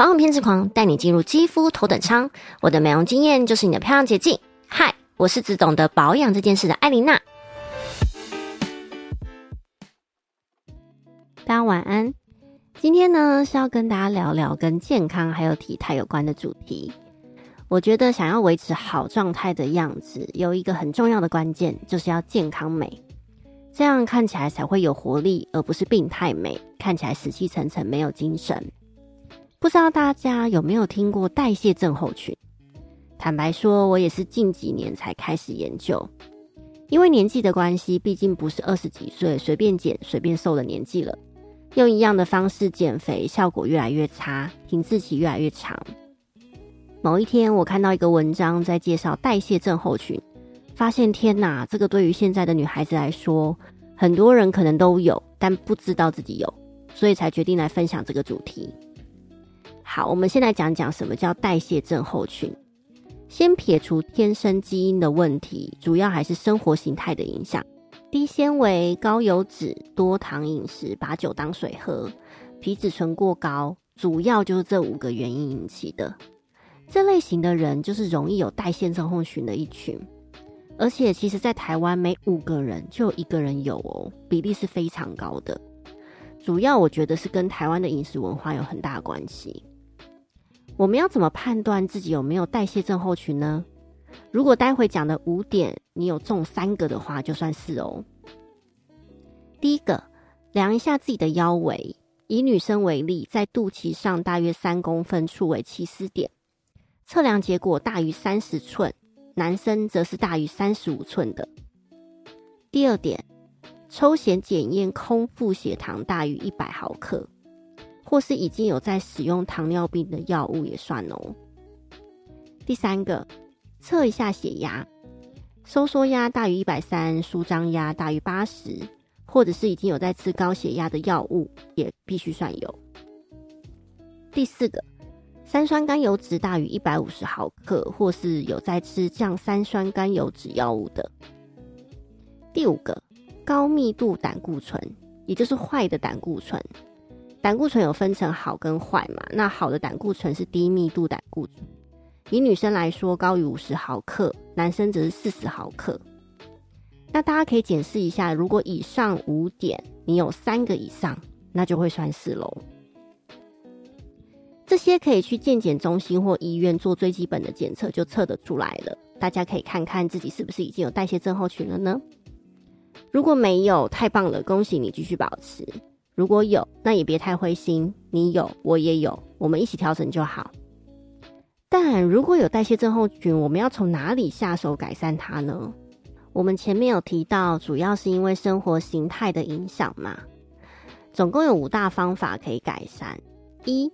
保养偏执狂带你进入肌肤头等舱，我的美容经验就是你的漂亮捷径。嗨，我是只懂得保养这件事的艾琳娜。大家晚安。今天呢是要跟大家聊聊跟健康还有体态有关的主题。我觉得想要维持好状态的样子，有一个很重要的关键，就是要健康美，这样看起来才会有活力，而不是病态美，看起来死气沉沉，没有精神。不知道大家有没有听过代谢症候群？坦白说，我也是近几年才开始研究，因为年纪的关系，毕竟不是二十几岁随便减随便瘦的年纪了。用一样的方式减肥，效果越来越差，停滞期越来越长。某一天，我看到一个文章在介绍代谢症候群，发现天哪，这个对于现在的女孩子来说，很多人可能都有，但不知道自己有，所以才决定来分享这个主题。好，我们先来讲讲什么叫代谢症候群。先撇除天生基因的问题，主要还是生活形态的影响。低纤维、高油脂、多糖饮食，把酒当水喝，皮质醇过高，主要就是这五个原因引起的。这类型的人就是容易有代谢症候群的一群，而且其实，在台湾每五个人就有一个人有哦，比例是非常高的。主要我觉得是跟台湾的饮食文化有很大关系。我们要怎么判断自己有没有代谢症候群呢？如果待会讲的五点你有中三个的话，就算是哦。第一个，量一下自己的腰围，以女生为例，在肚脐上大约三公分处为起始点，测量结果大于三十寸，男生则是大于三十五寸的。第二点，抽血检验空腹血糖大于一百毫克。或是已经有在使用糖尿病的药物也算哦。第三个，测一下血压，收缩压大于一百三，舒张压大于八十，或者是已经有在吃高血压的药物，也必须算有。第四个，三酸甘油脂大于一百五十毫克，或是有在吃降三酸甘油脂药物的。第五个，高密度胆固醇，也就是坏的胆固醇。胆固醇有分成好跟坏嘛？那好的胆固醇是低密度胆固醇，以女生来说高于五十毫克，男生则是四十毫克。那大家可以检视一下，如果以上五点你有三个以上，那就会算是喽。这些可以去健检中心或医院做最基本的检测，就测得出来了。大家可以看看自己是不是已经有代谢症候群了呢？如果没有，太棒了，恭喜你继续保持。如果有，那也别太灰心。你有，我也有，我们一起调整就好。但如果有代谢症候群，我们要从哪里下手改善它呢？我们前面有提到，主要是因为生活形态的影响嘛。总共有五大方法可以改善：一、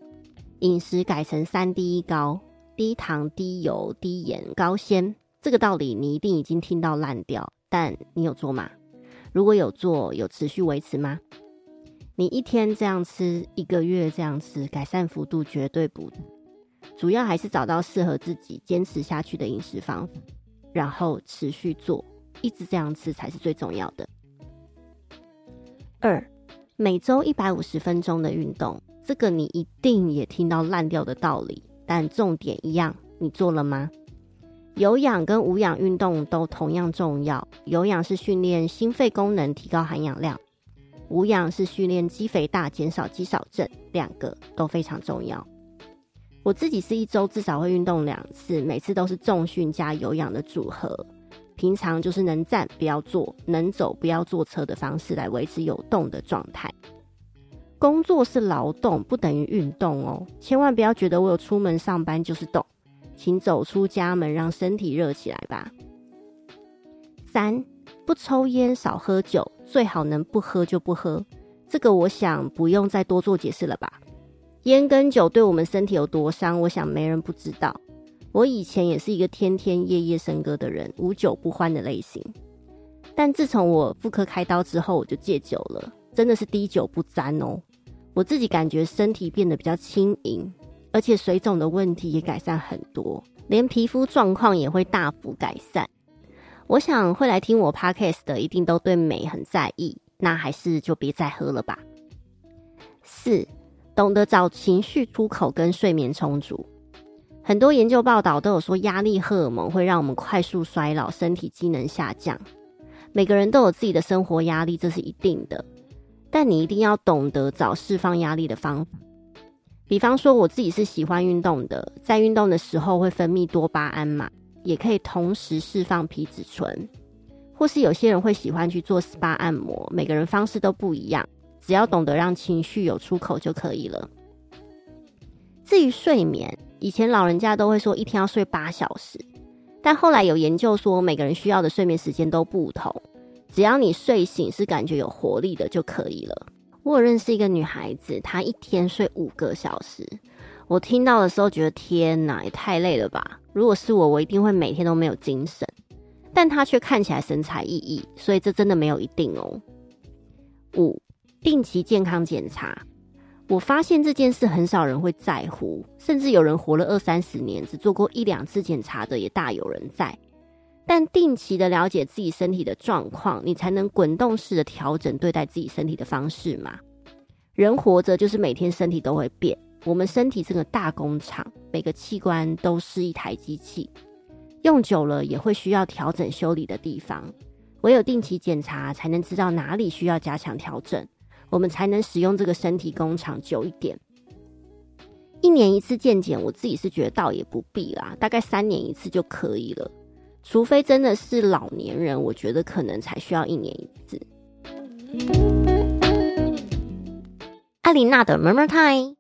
饮食改成三低一高，低糖、低油、低盐、高纤。这个道理你一定已经听到烂掉，但你有做吗？如果有做，有持续维持吗？你一天这样吃，一个月这样吃，改善幅度绝对不。主要还是找到适合自己坚持下去的饮食方法，然后持续做，一直这样吃才是最重要的。二，每周一百五十分钟的运动，这个你一定也听到烂掉的道理，但重点一样，你做了吗？有氧跟无氧运动都同样重要，有氧是训练心肺功能，提高含氧量。无氧是训练肌肥大，减少肌少症，两个都非常重要。我自己是一周至少会运动两次，每次都是重训加有氧的组合。平常就是能站不要坐，能走不要坐车的方式来维持有动的状态。工作是劳动，不等于运动哦，千万不要觉得我有出门上班就是动，请走出家门，让身体热起来吧。三。不抽烟，少喝酒，最好能不喝就不喝。这个我想不用再多做解释了吧？烟跟酒对我们身体有多伤，我想没人不知道。我以前也是一个天天夜夜笙歌的人，无酒不欢的类型。但自从我妇科开刀之后，我就戒酒了，真的是滴酒不沾哦。我自己感觉身体变得比较轻盈，而且水肿的问题也改善很多，连皮肤状况也会大幅改善。我想会来听我 podcast 的，一定都对美很在意，那还是就别再喝了吧。四，懂得找情绪出口跟睡眠充足。很多研究报道都有说，压力荷尔蒙会让我们快速衰老，身体机能下降。每个人都有自己的生活压力，这是一定的。但你一定要懂得找释放压力的方法。比方说，我自己是喜欢运动的，在运动的时候会分泌多巴胺嘛，也可以同时释放皮质醇。或是有些人会喜欢去做 SPA 按摩，每个人方式都不一样，只要懂得让情绪有出口就可以了。至于睡眠，以前老人家都会说一天要睡八小时，但后来有研究说每个人需要的睡眠时间都不同，只要你睡醒是感觉有活力的就可以了。我认识一个女孩子，她一天睡五个小时，我听到的时候觉得天哪，也太累了吧！如果是我，我一定会每天都没有精神，但他却看起来神采奕奕，所以这真的没有一定哦。五，定期健康检查。我发现这件事很少人会在乎，甚至有人活了二三十年，只做过一两次检查的也大有人在。但定期的了解自己身体的状况，你才能滚动式的调整对待自己身体的方式嘛。人活着就是每天身体都会变，我们身体这个大工厂，每个器官都是一台机器，用久了也会需要调整修理的地方。唯有定期检查，才能知道哪里需要加强调整。我们才能使用这个身体工厂久一点。一年一次健检，我自己是觉得倒也不必啦，大概三年一次就可以了。除非真的是老年人，我觉得可能才需要一年一次。艾琳娜的 Murmur Time，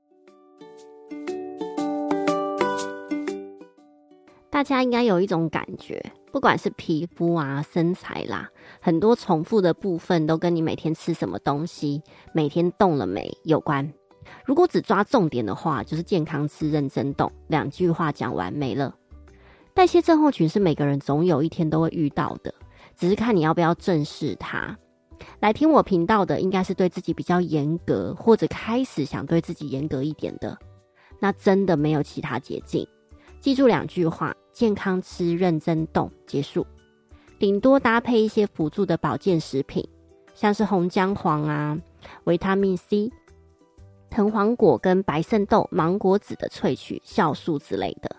大家应该有一种感觉。不管是皮肤啊、身材啦，很多重复的部分都跟你每天吃什么东西、每天动了没有关。如果只抓重点的话，就是健康吃、认真动，两句话讲完没了。代谢症候群是每个人总有一天都会遇到的，只是看你要不要正视它。来听我频道的，应该是对自己比较严格，或者开始想对自己严格一点的，那真的没有其他捷径。记住两句话。健康吃，认真动，结束。顶多搭配一些辅助的保健食品，像是红姜黄啊、维他命 C、藤黄果跟白肾豆、芒果籽的萃取、酵素之类的。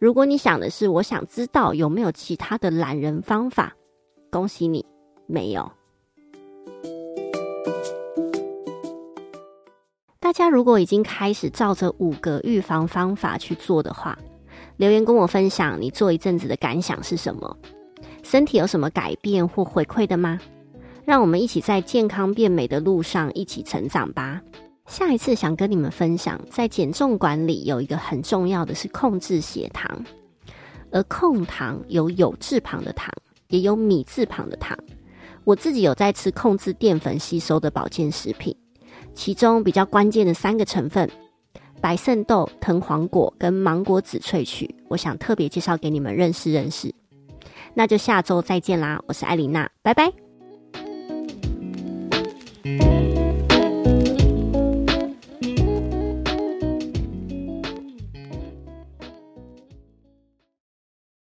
如果你想的是，我想知道有没有其他的懒人方法，恭喜你，没有。大家如果已经开始照着五个预防方法去做的话，留言跟我分享你做一阵子的感想是什么？身体有什么改变或回馈的吗？让我们一起在健康变美的路上一起成长吧。下一次想跟你们分享，在减重管理有一个很重要的是控制血糖，而控糖有有字旁的糖，也有米字旁的糖。我自己有在吃控制淀粉吸收的保健食品，其中比较关键的三个成分。白肾豆、藤黄果跟芒果紫萃取，我想特别介绍给你们认识认识。那就下周再见啦，我是艾琳娜，拜拜。